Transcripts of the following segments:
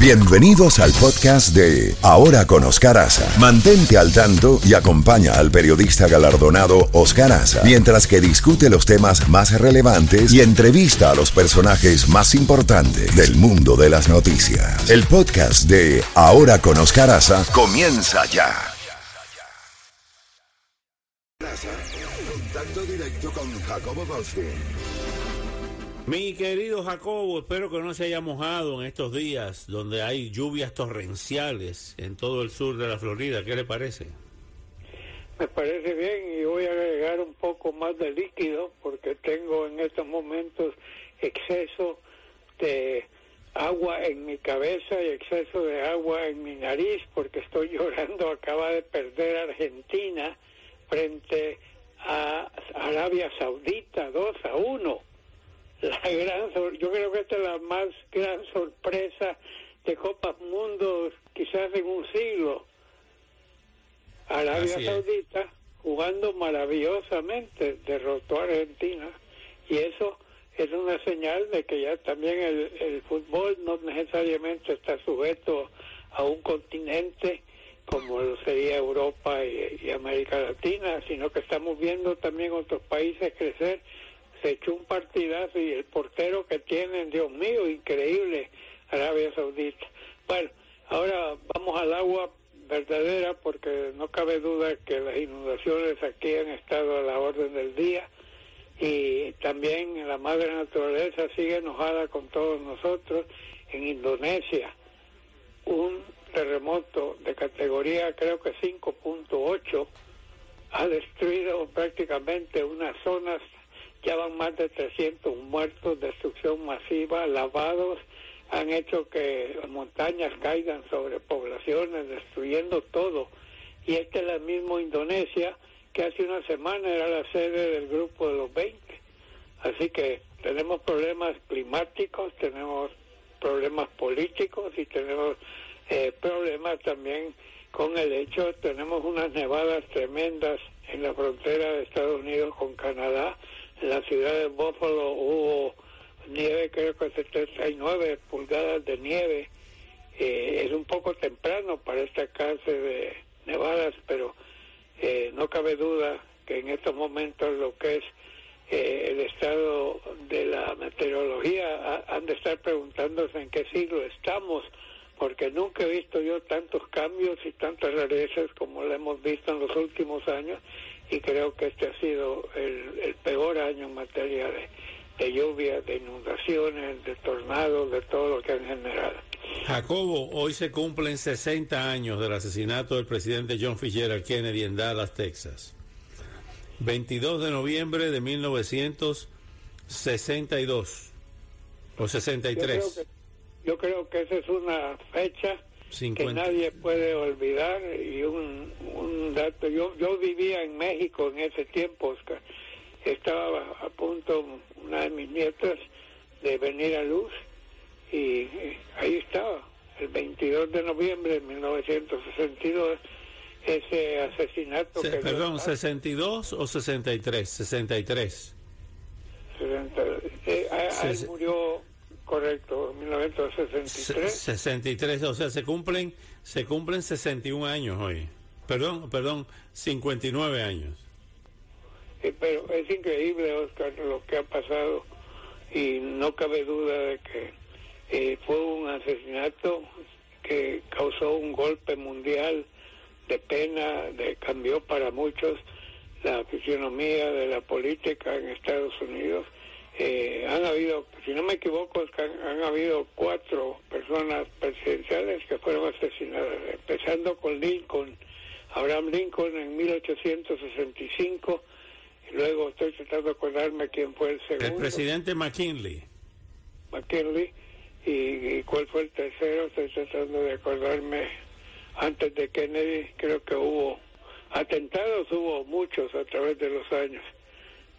Bienvenidos al podcast de Ahora con Oscar Aza. Mantente al tanto y acompaña al periodista galardonado Oscar Aza mientras que discute los temas más relevantes y entrevista a los personajes más importantes del mundo de las noticias. El podcast de Ahora con Oscar Aza comienza ya. Contacto directo con Jacobo. Mi querido Jacobo, espero que no se haya mojado en estos días donde hay lluvias torrenciales en todo el sur de la Florida. ¿Qué le parece? Me parece bien y voy a agregar un poco más de líquido porque tengo en estos momentos exceso de agua en mi cabeza y exceso de agua en mi nariz porque estoy llorando. Acaba de perder Argentina frente a Arabia Saudita 2 a 1 la gran yo creo que esta es la más gran sorpresa de Copa Mundo quizás en un siglo. Arabia Saudita jugando maravillosamente derrotó a Argentina y eso es una señal de que ya también el, el fútbol no necesariamente está sujeto a un continente como lo sería Europa y América Latina, sino que estamos viendo también otros países crecer se echó un partidazo y el portero que tienen, Dios mío, increíble, Arabia Saudita. Bueno, ahora vamos al agua verdadera porque no cabe duda que las inundaciones aquí han estado a la orden del día y también la madre naturaleza sigue enojada con todos nosotros. En Indonesia, un terremoto de categoría creo que 5.8 ha destruido prácticamente unas zonas ya van más de 300 muertos, destrucción masiva, lavados, han hecho que montañas caigan sobre poblaciones, destruyendo todo. Y esta es la misma Indonesia que hace una semana era la sede del grupo de los 20. Así que tenemos problemas climáticos, tenemos problemas políticos y tenemos eh, problemas también con el hecho, tenemos unas nevadas tremendas en la frontera de Estados Unidos con Canadá, en la ciudad de Buffalo hubo nieve, creo que 79 pulgadas de nieve. Eh, es un poco temprano para esta clase de nevadas, pero eh, no cabe duda que en estos momentos lo que es eh, el estado de la meteorología han de estar preguntándose en qué siglo estamos, porque nunca he visto yo tantos cambios y tantas rarezas como lo hemos visto en los últimos años y creo que este ha sido el, peor año en materia de, de lluvia, de inundaciones, de tornados, de todo lo que han generado. Jacobo, hoy se cumplen 60 años del asesinato del presidente John Fitzgerald Kennedy en Dallas, Texas. 22 de noviembre de 1962 o 63. Yo creo que, yo creo que esa es una fecha que nadie puede olvidar y un, un dato yo yo vivía en México en ese tiempo Oscar. Estaba a punto una de mis nietas de venir a luz y, ahí estaba el 22 de noviembre de 1962 ese asesinato que perdón 62 o 63 63 eh, ahí murió Correcto, 1963. 63, o sea, se cumplen se cumplen 61 años hoy. Perdón, perdón, 59 años. pero es increíble, Oscar, lo que ha pasado y no cabe duda de que eh, fue un asesinato que causó un golpe mundial de pena, de cambió para muchos la fisionomía de la política en Estados Unidos eh, han habido, si no me equivoco, han, habido cuatro personas presidenciales que fueron asesinadas, empezando con Lincoln, Abraham Lincoln en 1865, y luego estoy tratando de acordarme quién fue el segundo. El presidente McKinley. McKinley, y, cuál fue el tercero, estoy tratando de acordarme, antes de Kennedy, creo que hubo atentados, hubo muchos a través de los años,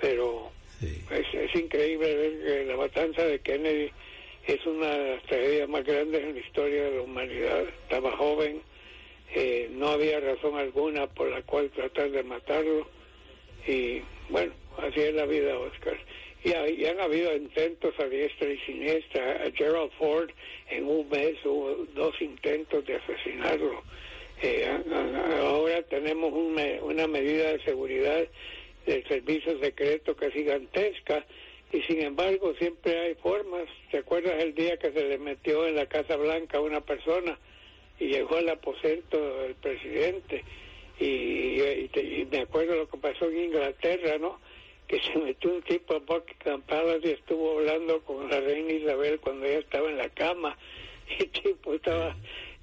pero es, increíble ver que la matanza de Kennedy es una de las tragedias más grandes en la historia de la humanidad. Estaba joven, eh, no había razón alguna por la cual tratar de matarlo y bueno, así es la vida, Oscar. y, han habido intentos a diestra y siniestra. A Gerald Ford en un mes hubo dos intentos de asesinarlo. Eh, ahora tenemos una medida de seguridad del servicio secreto que es gigantesca y sin embargo siempre hay formas. ¿Te acuerdas el día que se le metió en la Casa Blanca una persona y llegó al aposento del presidente? Y, me acuerdo lo que pasó en Inglaterra, ¿no? Que se metió un tipo a Buckingham Palace y estuvo hablando con la reina Isabel cuando ella estaba en la cama y el tipo estaba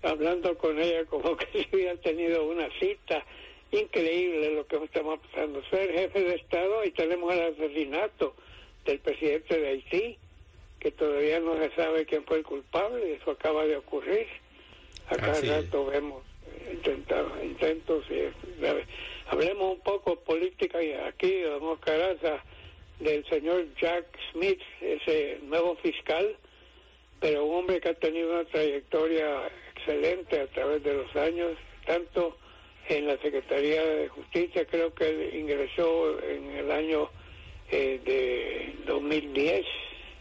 hablando con ella como que se había tenido una cita. Increíble lo que estamos pasando. Ser jefe de Estado y tenemos el asesinato del presidente de Haití, que todavía no se sabe quién fue el culpable, eso acaba de ocurrir. Acá rato vemos intentado, intentos. Y, hablemos un poco política y aquí, vamos caraza del señor Jack Smith, ese nuevo fiscal, pero un hombre que ha tenido una trayectoria excelente a través de los años, tanto en la Secretaría de Justicia, creo que ingresó en el año eh, de 2010,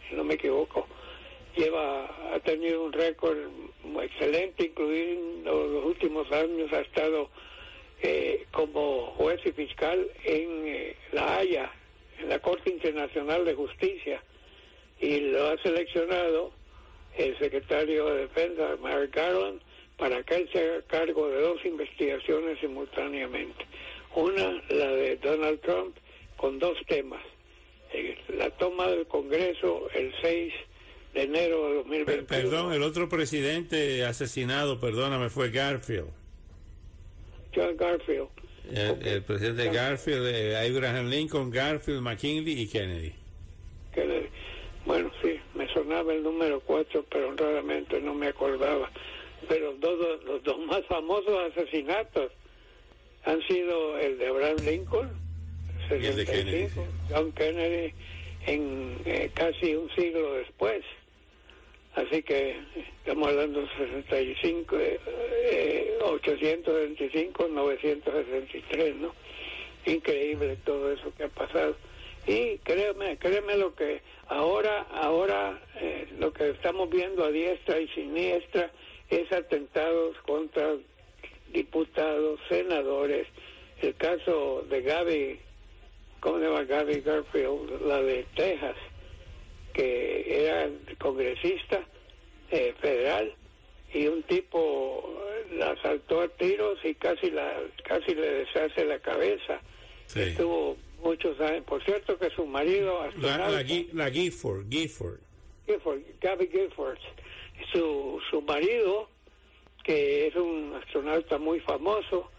si no me equivoco, lleva ha tenido un récord muy excelente, incluido los últimos años ha estado eh, como juez y fiscal en eh, La Haya, en la Corte Internacional de Justicia, y lo ha seleccionado el secretario de Defensa, Merrick Garland, para que él se haga cargo de dos investigaciones simultáneamente. Una, la de Donald Trump, con dos temas la toma del Congreso el 6 de enero de 2021. Perdón, el otro presidente asesinado, perdóname, fue Garfield. John Garfield. El, presidente Garfield, eh, Abraham Lincoln, Garfield, McKinley y Kennedy. Kennedy. Bueno, sí, me sonaba el número 4, pero honradamente no me acordaba. Pero dos, los dos más famosos asesinatos han sido el de Abraham Lincoln Kennedy, John Kennedy en eh, casi un siglo después. Así que estamos hablando de 65, eh, 825, 963, ¿no? Increíble todo eso que ha pasado. Y créeme, créeme lo que ahora, ahora eh, lo que estamos viendo a diestra y siniestra es atentados contra diputados, senadores. El caso de Gaby ¿cómo se llama? Gary Garfield, la de Texas, que era congresista eh, federal y un tipo la saltó a tiros y casi la casi le deshace la cabeza. Estuvo muchos años. Por cierto que su marido... La, la, la Gifford, Gifford. Gifford, Gabby Gifford. Su, su marido, que es un astronauta muy famoso,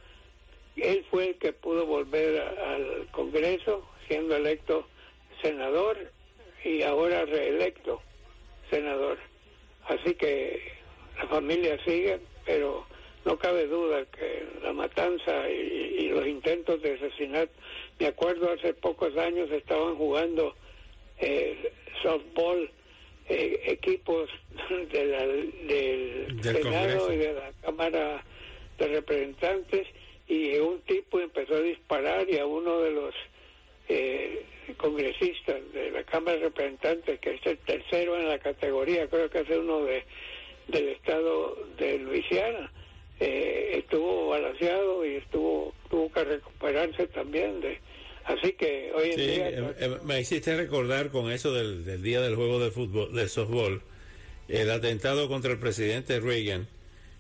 él fue el que pudo volver al Congreso, siendo electo senador y ahora reelecto senador. Así que la familia sigue, pero no cabe duda que la matanza y, los intentos de asesinato, me acuerdo hace pocos años estaban jugando eh, softball eh, equipos de del, Senado y de la Cámara de Representantes y un tipo empezó a disparar y a uno de los eh, congresistas de la Cámara de Representantes, que es el tercero en la categoría, creo que es uno de del estado de Luisiana, eh, estuvo balanceado y estuvo tuvo que recuperarse también de así que hoy en día eh, me hiciste recordar con eso del, del día del juego de fútbol de softball el atentado contra el presidente Reagan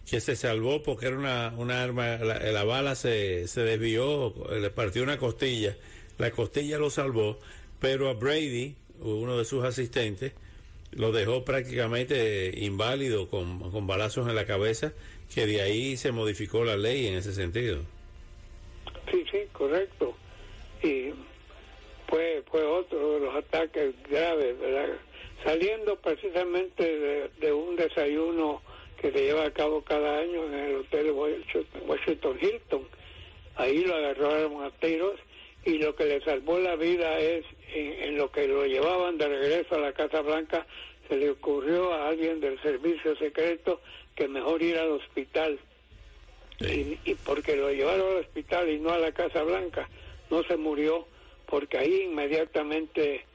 que se salvó porque era una, una arma, la, bala se, se desvió, le partió una costilla, la costilla lo salvó, pero a Brady, uno de sus asistentes, lo dejó prácticamente inválido con, con balazos en la cabeza, que de ahí se modificó la ley en ese sentido. Sí, sí, correcto. Y fue, fue otro de los ataques graves, ¿verdad? Saliendo precisamente de, de un desayuno que se lleva a cabo cada año en el Hotel Washington Hilton. Ahí lo agarraron a tiros y lo que le salvó la vida es en, lo que lo llevaban de regreso a la Casa Blanca, se le ocurrió a alguien del servicio secreto que mejor ir al hospital. Y, y, porque lo llevaron al hospital y no a la Casa Blanca, no se murió porque ahí inmediatamente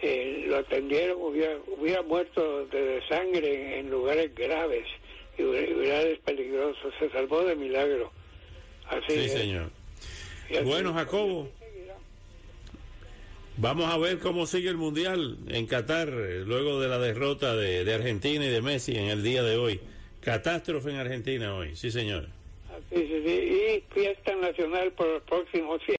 eh, lo atendieron, hubiera, hubiera muerto de sangre en, lugares graves y lugares peligrosos. Se salvó de milagro. Así sí, señor. Bueno, Jacobo. Vamos a ver cómo sigue el Mundial en Qatar eh, luego de la derrota de, de, Argentina y de Messi en el día de hoy. Catástrofe en Argentina hoy, sí señor. Sí, sí, sí. Y fiesta nacional por los próximos